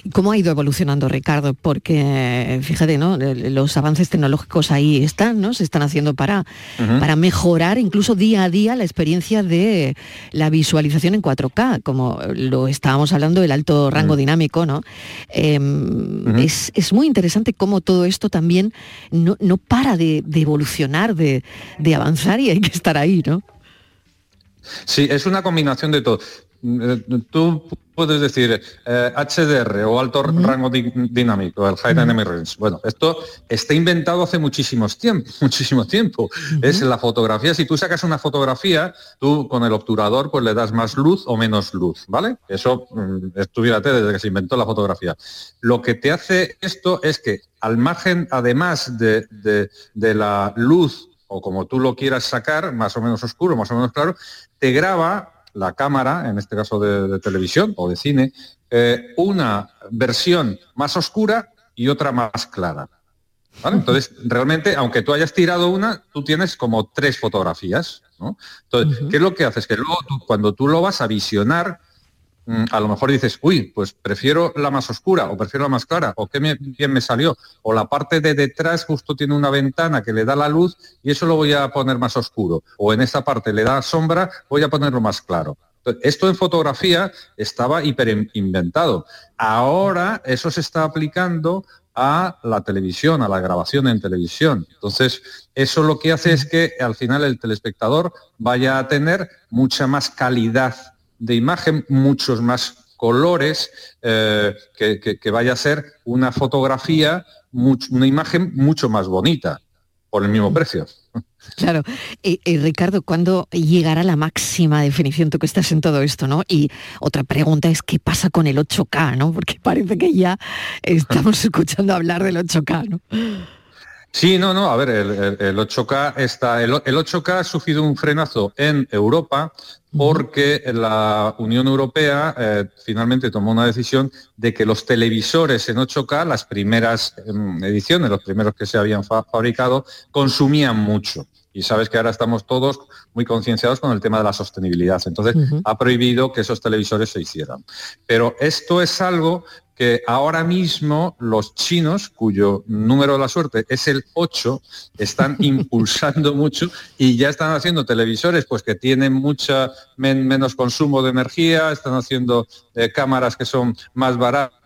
¿Y cómo ha ido evolucionando Ricardo? Porque fíjate, ¿no? Los avances tecnológicos ahí están, ¿no? Se están haciendo para, para mejorar incluso día a día la experiencia de la visualización en 4K, como lo estábamos hablando del alto rango dinámico, ¿no? Em, es, muy interesante cómo todo esto también no, para de, evolucionar, de, de avanzar y hay que estar ahí, ¿no? Sí, es una combinación de todo. Eh, tú puedes decir HDR eh, o alto rango dinámico, el High Dynamic Range. Bueno, esto está inventado hace muchísimos tiempo, muchísimo tiempo. Es la fotografía. Si tú sacas una fotografía, tú con el obturador pues le das más luz o menos luz, ¿vale? Eso, mm, estuviérate desde que se inventó la fotografía. Lo que te hace esto es que al margen, además de, de la luz o como tú lo quieras sacar, más o menos oscuro, más o menos claro, te graba la cámara, en este caso de, televisión o de cine, eh, una versión más oscura y otra más clara. Entonces, realmente, aunque tú hayas tirado una, tú tienes como tres fotografías. Entonces, ¿qué es lo que haces? Que luego cuando tú lo vas a visionar, a lo mejor dices, uy, pues prefiero la más oscura o prefiero la más clara, o qué bien me salió, o la parte de detrás justo tiene una ventana que le da la luz y eso lo voy a poner más oscuro, o en esta parte le da sombra, voy a ponerlo más claro. Esto en fotografía estaba hiper inventado. Ahora eso se está aplicando a la televisión, a la grabación en televisión. Entonces, eso lo que hace es que al final el telespectador vaya a tener mucha más calidad de imagen, muchos más colores, eh, que, vaya a ser una fotografía, una imagen mucho más bonita, por el mismo precio. Claro. Y, Ricardo, ¿cuándo llegará la máxima definición? Tú que estás en todo esto, ¿no? Y otra pregunta es, ¿qué pasa con el 8K, ¿no? Porque parece que ya estamos escuchando hablar del 8K, ¿no? Sí, no, no, a ver, el, 8K está, el, 8K ha sufrido un frenazo en Europa porque la Unión Europea eh, finalmente tomó una decisión de que los televisores en 8K, las primeras em, ediciones, los primeros que se habían fabricado, consumían mucho. Y sabes que ahora estamos todos muy concienciados con el tema de la sostenibilidad. Entonces, ha prohibido que esos televisores se hicieran. Pero esto es algo que ahora mismo los chinos, cuyo número de la suerte es el 8, están impulsando mucho y ya están haciendo televisores pues que tienen mucha menos consumo de energía, están haciendo eh, cámaras que son más baratas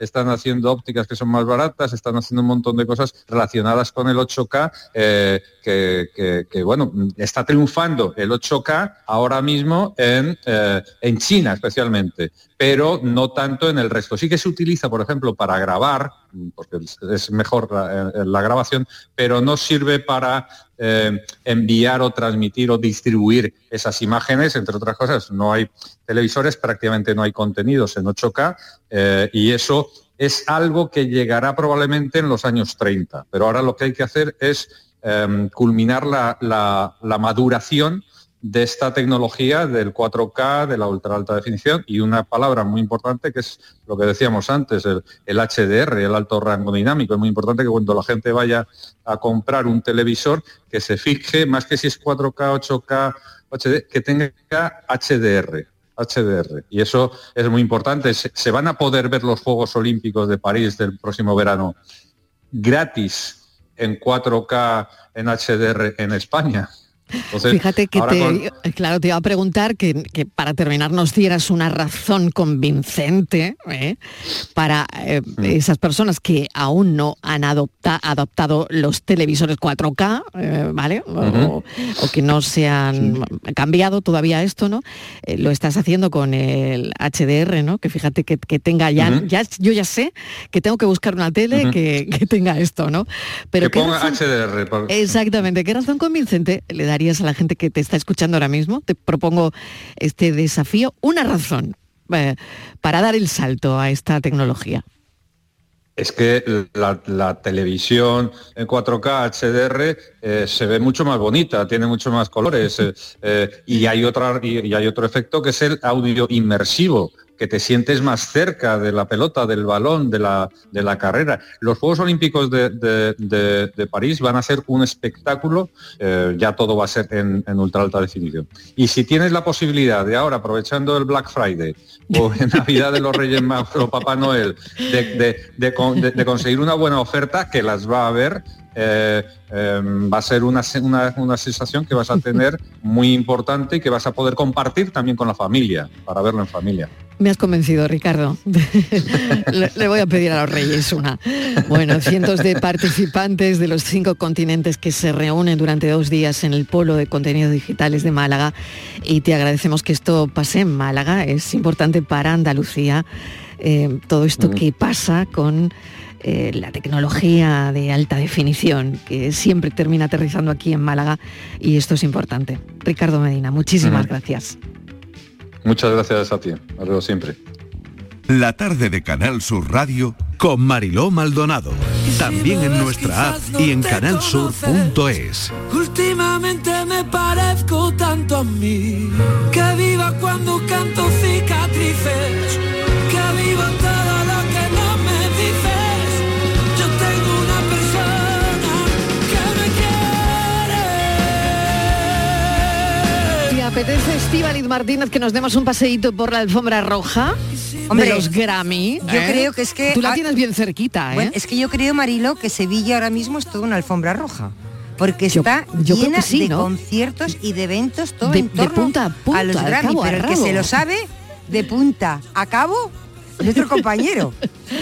están haciendo ópticas que son más baratas, están haciendo un montón de cosas relacionadas con el 8K, eh, que, bueno, está triunfando el 8K ahora mismo en, eh, en China especialmente, pero no tanto en el resto. Sí que se utiliza, por ejemplo, para grabar, porque es mejor la, grabación, pero no sirve para eh, enviar o transmitir o distribuir esas imágenes, entre otras cosas. No hay televisores, prácticamente no hay contenidos en 8K eh, y eso es algo que llegará probablemente en los años 30. Pero ahora lo que hay que hacer es eh, culminar la maduración de esta tecnología del 4K, de la ultra alta definición y una palabra muy importante que es lo que decíamos antes, el, HDR, el alto rango dinámico. Es muy importante que cuando la gente vaya a comprar un televisor, que se fije, más que si es 4K, 8K, HD, que tenga HDR. HDR. Y eso es muy importante. se van a poder ver los Juegos Olímpicos de París del próximo verano gratis en 4K en HDR en España. Fíjate que te, claro, te iba a preguntar que, para terminar nos dieras una razón convincente ¿eh? para eh, mm. esas personas que aún no han adoptado los televisores 4K, eh, ¿vale? O, que no se han cambiado todavía esto, ¿no? lo estás haciendo con el HDR, ¿no? Que fíjate que, tenga ya, ya, yo ya sé que tengo que buscar una tele que, tenga esto, ¿no? Pero que ponga HDR. Exactamente, ¿qué razón convincente le da a la gente que te está escuchando ahora mismo? Te propongo este desafío, una razón eh, para dar el salto a esta tecnología. Es que la, televisión en 4K HDR eh, se ve mucho más bonita, tiene mucho más colores eh, y, hay otra, y, hay otro efecto que es el audio inmersivo. Que te sientes más cerca de la pelota, del balón, de la, de la carrera. Los Juegos Olímpicos de, de- de- de París van a ser un espectáculo, eh, ya todo va a ser en, en ultra alta definición. Y si tienes la posibilidad de ahora, aprovechando el Black Friday o en Navidad de los Reyes Magos o Papá Noel, de, de- de con- de- de conseguir una buena oferta, que las va a haber, eh, eh, va a ser una, una- una sensación que vas a tener muy importante y que vas a poder compartir también con la familia, para verlo en familia. Me has convencido, Ricardo. le, le voy a pedir a los Reyes una. Bueno, cientos de participantes de los cinco continentes que se reúnen durante dos días en el Polo de Contenidos Digitales de Málaga y te agradecemos que esto pase en Málaga. Es importante para Andalucía eh, todo esto que pasa con eh, la tecnología de alta definición que siempre termina aterrizando aquí en Málaga y esto es importante. Ricardo Medina, muchísimas gracias. Muchas gracias a ti. Vemos siempre. La tarde de Canal Sur Radio con Mariló Maldonado. También en nuestra app y en canalsur.es. Últimamente me parezco tanto a mí que viva cuando canto cicatrices, apetece, Estíbaliz Martínez, que nos demos un paseíto por la alfombra roja Hombre, de los Grammy? Yo ¿eh? creo que es que... Tú la tienes bien cerquita, ¿eh? Bueno, es que yo creo, Marilo, que Sevilla ahora mismo es toda una alfombra roja. Porque está yo creo llena sí, de ¿no? conciertos y de eventos todo De- en de torno punta a punta, a los Grammy. cabo pero el que se lo sabe, de punta a cabo, nuestro compañero.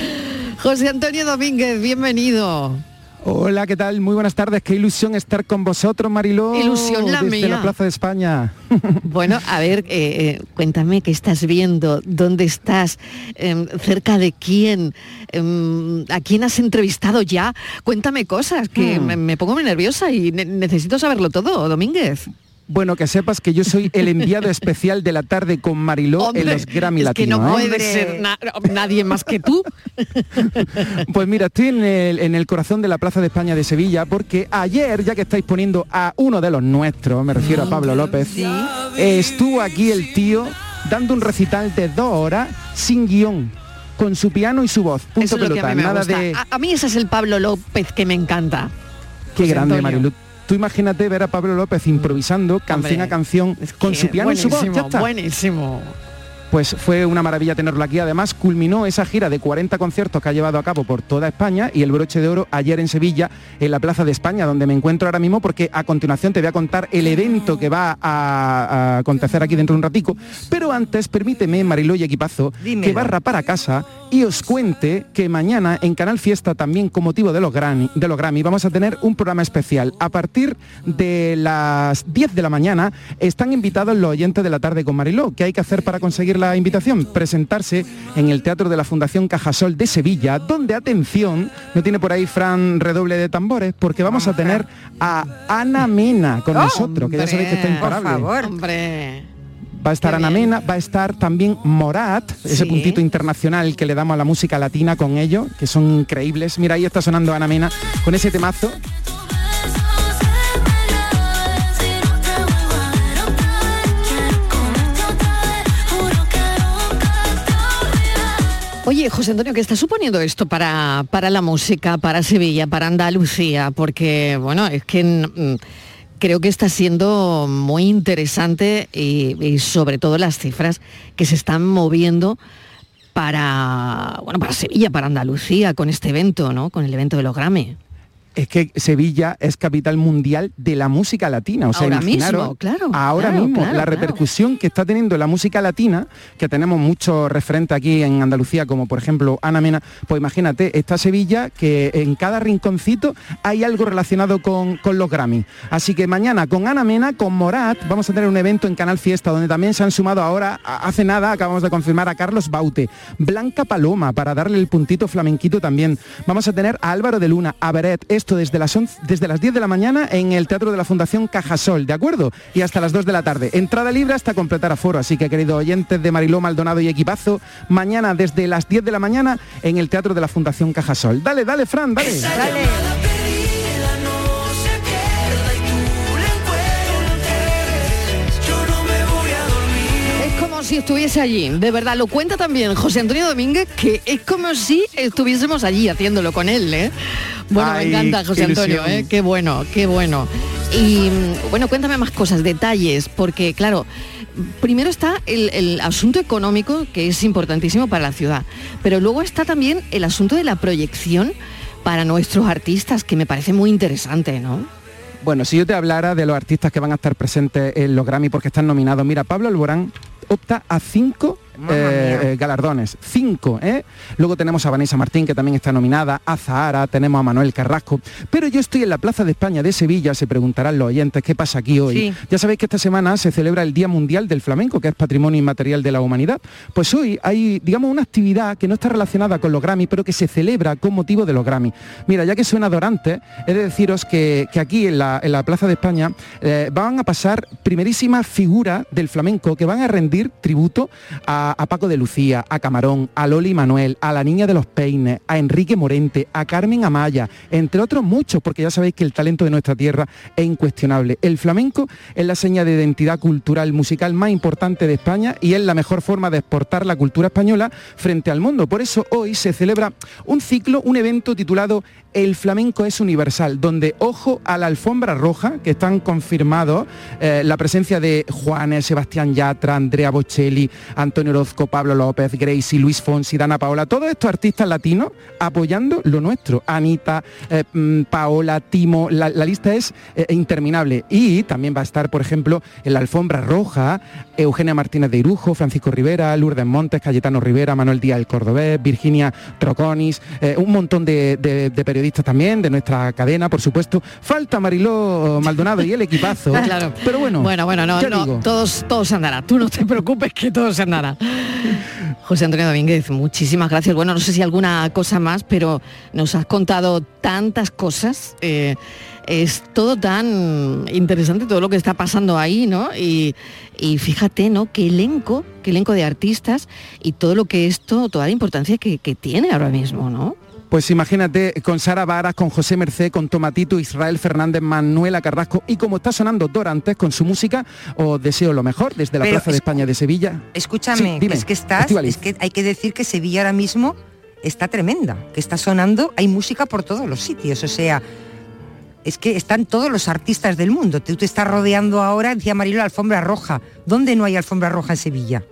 José Antonio Domínguez, bienvenido. Hola, ¿qué tal? Muy buenas tardes. Qué ilusión estar con vosotros, Mariló. Ilusión la desde mía. la Plaza de España. Bueno, a ver, eh, eh, cuéntame qué estás viendo, dónde estás, Em, cerca de quién, Em, a quién has entrevistado ya. Cuéntame cosas, que Hmm. me, me pongo muy nerviosa y ne- necesito saberlo todo, Domínguez. Bueno, que sepas que yo soy el enviado especial de la tarde con Mariló en los Grammy es que Latinos. no ¿eh? puede ser na- nadie más que tú. Pues mira, estoy en el, en el corazón de la Plaza de España de Sevilla porque ayer, ya que estáis poniendo a uno de los nuestros, me refiero a Pablo López, eh, estuvo aquí el tío dando un recital de dos horas sin guion, con su piano y su voz. Punto Eso es lo que pelota, a mí me nada gusta. de... A, a mí ese es el Pablo López que me encanta. Qué José grande, Antonio. Marilu. Tú imagínate ver a Pablo López improvisando canción a canción con Que su piano y su voz. buenísimo, Ya está. Buenísimo. Pues fue una maravilla tenerlo aquí. Además, culminó esa gira de 40 conciertos que ha llevado a cabo por toda España y el broche de oro ayer en Sevilla, en la Plaza de España, donde me encuentro ahora mismo, porque a continuación te voy a contar el evento que va a, a acontecer aquí dentro de un ratico. Pero antes, permíteme, Mariló y Equipazo, Dímelo. que barra para casa y os cuente que mañana en Canal Fiesta, también con motivo de los, Grammy, de los Grammy, vamos a tener un programa especial. A partir de las 10 de la mañana están invitados los oyentes de la tarde con Mariló. ¿Qué hay que hacer para conseguir la invitación? Presentarse en el Teatro de la Fundación Cajasol de Sevilla, donde, atención, no tiene por ahí Fran redoble de tambores, porque vamos a tener a Ana Mena con nosotros, que ya sabéis que está imparable. Hombre. Va a estar Ana Mena, va a estar también Morat, ese puntito internacional que le damos a la música latina con ellos, que son increíbles. Mira, ahí está sonando Ana Mena con ese temazo. Oye, José Antonio, ¿qué está suponiendo esto para, para la música, para Sevilla, para Andalucía? Porque, bueno, es que mm, creo que está siendo muy interesante y, sobre todo las cifras que se están moviendo para, bueno, para Sevilla, para Andalucía, con este evento, ¿no? Con el evento de los Grammy. Es que Sevilla es capital mundial de la música latina. O sea, Ahora mismo, claro, Ahora claro, mismo, claro, la claro. repercusión que está teniendo la música latina, que tenemos muchos referentes aquí en Andalucía, como por ejemplo Ana Mena, pues imagínate, está Sevilla, que en cada rinconcito hay algo relacionado con, con los Grammy. Así que mañana con Ana Mena, con Morat, vamos a tener un evento en Canal Fiesta, donde también se han sumado ahora, hace nada, acabamos de confirmar a Carlos Baute, Blanca Paloma, para darle el puntito flamenquito también. Vamos a tener a Álvaro de Luna, a Beret, esto desde las, 11 desde las 10 de la mañana en el Teatro de la Fundación Cajasol, ¿de acuerdo? Y hasta las 2 de la tarde. Entrada libre hasta completar aforo, así que queridos oyentes de Mariló Maldonado y Equipazo, mañana desde las 10 de la mañana en el Teatro de la Fundación Cajasol. Dale, dale, Fran, dale. Si estuviese allí, de verdad, lo cuenta también José Antonio Domínguez, que es como si estuviésemos allí haciéndolo con él, ¿eh? Bueno, Ay, me encanta José Antonio. ¿eh? Qué bueno, qué bueno. Y bueno, cuéntame más cosas, detalles, porque claro, primero está el, el asunto económico, que es importantísimo para la ciudad, pero luego está también el asunto de la proyección para nuestros artistas, que me parece muy interesante, ¿no? Bueno, si yo te hablara de los artistas que van a estar presentes en los Grammy porque están nominados, mira, Pablo Alborán opta a cinco eh, eh, galardones, cinco, ¿eh? Luego tenemos a Vanessa Martín, que también está nominada, a Zahara, tenemos a Manuel Carrasco, pero yo estoy en la Plaza de España de Sevilla, se preguntarán los oyentes, ¿qué pasa aquí hoy? Sí. Ya sabéis que esta semana se celebra el Día Mundial del Flamenco, que es Patrimonio Inmaterial de la Humanidad. Pues hoy hay, digamos, una actividad que no está relacionada con los Grammy, pero que se celebra con motivo de los Grammy. Mira, ya que suena Dorante, he de deciros que, que aquí en la, en la Plaza de España eh, van a pasar primerísimas figuras del flamenco que van a rendir tributo a, a Paco de Lucía, a Camarón, a Loli Manuel, a la Niña de los Peines, a Enrique Morente, a Carmen Amaya, entre otros muchos, porque ya sabéis que el talento de nuestra tierra es incuestionable. El flamenco es la seña de identidad cultural musical más importante de España y es la mejor forma de exportar la cultura española frente al mundo. Por eso hoy se celebra un ciclo, un evento titulado El flamenco es universal, donde ojo a la alfombra roja, que están confirmados eh, la presencia de Juanes, Sebastián Yatra, Andrea Bocelli, Antonio Orozco, Pablo López, Gracie, Luis Fonsi, Dana Paola, todos estos artistas latinos apoyando lo nuestro. Anita, eh, mm, Paola, Timo, la, lista es eh, interminable. Y también va a estar, por ejemplo, en la alfombra roja, Eugenia Martínez de Irujo, Francisco Rivera, Lourdes Montes, Cayetano Rivera, Manuel Díaz el Cordobés, Virginia Troconis, eh, un montón de, de- de periodistas también, de nuestra cadena, por supuesto. Falta Mariló Maldonado y el equipazo. Claro. Pero bueno, Bueno, bueno, no, no, digo. todos, todos andará. Tú no te preocupes que todo se andará. José Antonio Domínguez, muchísimas gracias. Bueno, no sé si alguna cosa más, pero nos has contado tantas cosas. eh, es todo tan interesante todo lo que está pasando ahí, ¿no? Y, y fíjate, ¿no? Qué elenco, qué elenco de artistas y todo lo que esto, toda la importancia que, que tiene ahora mismo, ¿no? Pues imagínate con Sara Varas, con José Merced, con Tomatito, Israel Fernández, Manuela Carrasco y como está sonando Dorantes con su música, os deseo lo mejor desde la Pero Plaza de es- España de Sevilla. Escúchame, Sí, dime, es que estás, es que hay que decir que Sevilla ahora mismo está tremenda, que está sonando, hay música por todos los sitios, o sea, es que están todos los artistas del mundo. Tú te estás rodeando ahora, decía Marilo, la alfombra roja. ¿Dónde no hay alfombra roja en Sevilla?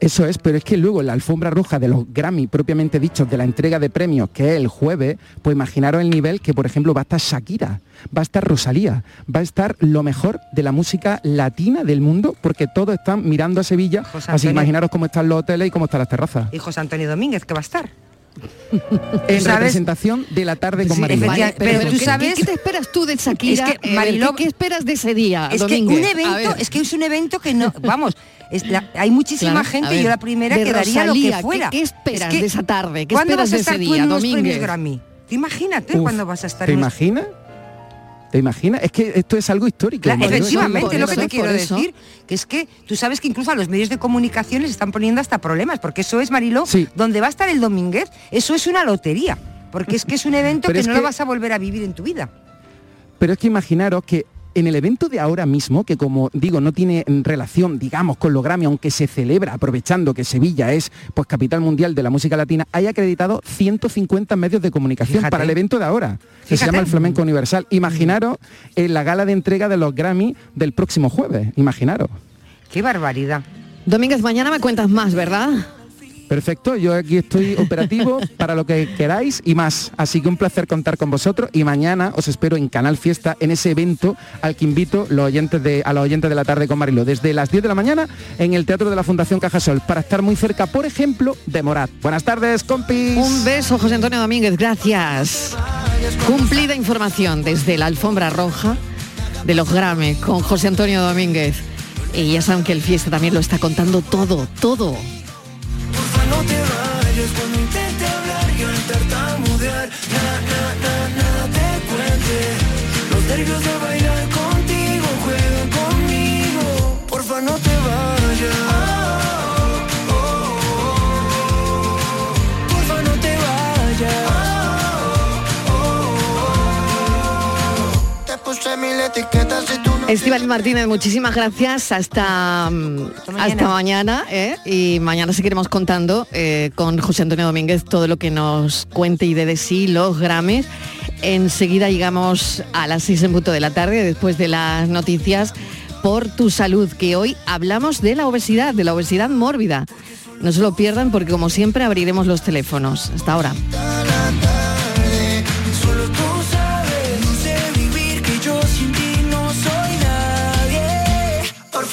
Eso es, pero es que luego la alfombra roja de los Grammy propiamente dichos de la entrega de premios, que es el jueves, pues imaginaros el nivel que, por ejemplo, va a estar Shakira, va a estar Rosalía, va a estar lo mejor de la música latina del mundo, porque todos están mirando a Sevilla, José así Antonio. imaginaros cómo están los hoteles y cómo están las terrazas. Y José Antonio Domínguez, que va a estar. En ¿sabes? representación de la tarde con Sí, Mariló. pero tú ¿qué- sabes- ¿qué, qué te esperas tú de Shakira? Es que, Eh, Mariló- ¿qué, qué esperas de ese día, Es que un evento, es que es un evento que no, vamos, es la- hay muchísima Claro, gente, ver, yo la primera de que daría lo que ¿qué- fuera. qué esperas Es que, de esa tarde? ¿Qué ¿Cuándo esperas vas a de estar ese tú día, en unos? Grammy? Imagínate Uf, cuándo vas a estar ¿Te en unos- imaginas? ¿Te imaginas? Es que esto es algo histórico. Claro, efectivamente, lo que te quiero decir, que es que tú sabes que incluso a los medios de comunicación les están poniendo hasta problemas, porque eso es, Mariló, donde va a estar el Domínguez, eso es una lotería, porque es que es un evento que no que- lo vas a volver a vivir en tu vida. Pero es que imaginaros que en el evento de ahora mismo, que como digo, no tiene mm, relación, digamos, con los Grammy, aunque se celebra aprovechando que Sevilla es pues capital mundial de la música latina, hay acreditado 150 medios de comunicación Fíjate. para el evento de ahora, que se llama el Flamenco Universal. Imaginaros en la gala de entrega de los Grammy del próximo jueves, imaginaros. Qué barbaridad. Domínguez, mañana me cuentas más, ¿verdad? Perfecto, yo aquí estoy operativo para lo que queráis y más. Así que un placer contar con vosotros y mañana os espero en Canal Fiesta en ese evento al que invito los oyentes de, a los oyentes de la tarde con Marilo, desde las 10 de la mañana en el Teatro de la Fundación Cajasol, para estar muy cerca, por ejemplo, de Morat. Buenas tardes, compis. Un beso, José Antonio Domínguez, gracias. Cumplida información desde la alfombra roja de los Grammy con José Antonio Domínguez. Y ya saben que el fiesta también lo está contando todo, todo. No te vayas cuando intente hablar y al tartamudear. Na, na, na, nada te cuente. Los nervios de bailar contigo juegan conmigo. Porfa no te vayas. Porfa puse mil etiquetas y tú Estival Martínez, muchísimas gracias. Hasta, mm, hasta mañana. ¿eh? Y mañana seguiremos contando eh, con José Antonio Domínguez todo lo que nos cuente y dé de sí los Grammys. Enseguida llegamos a las 6 en punto de la tarde, después de las noticias por tu salud, que hoy hablamos de la obesidad, de la obesidad mórbida. No se lo pierdan porque como siempre abriremos los teléfonos. Hasta ahora.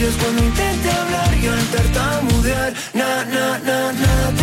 calles cuando intente hablar y al tartamudear. Na, na, na, na.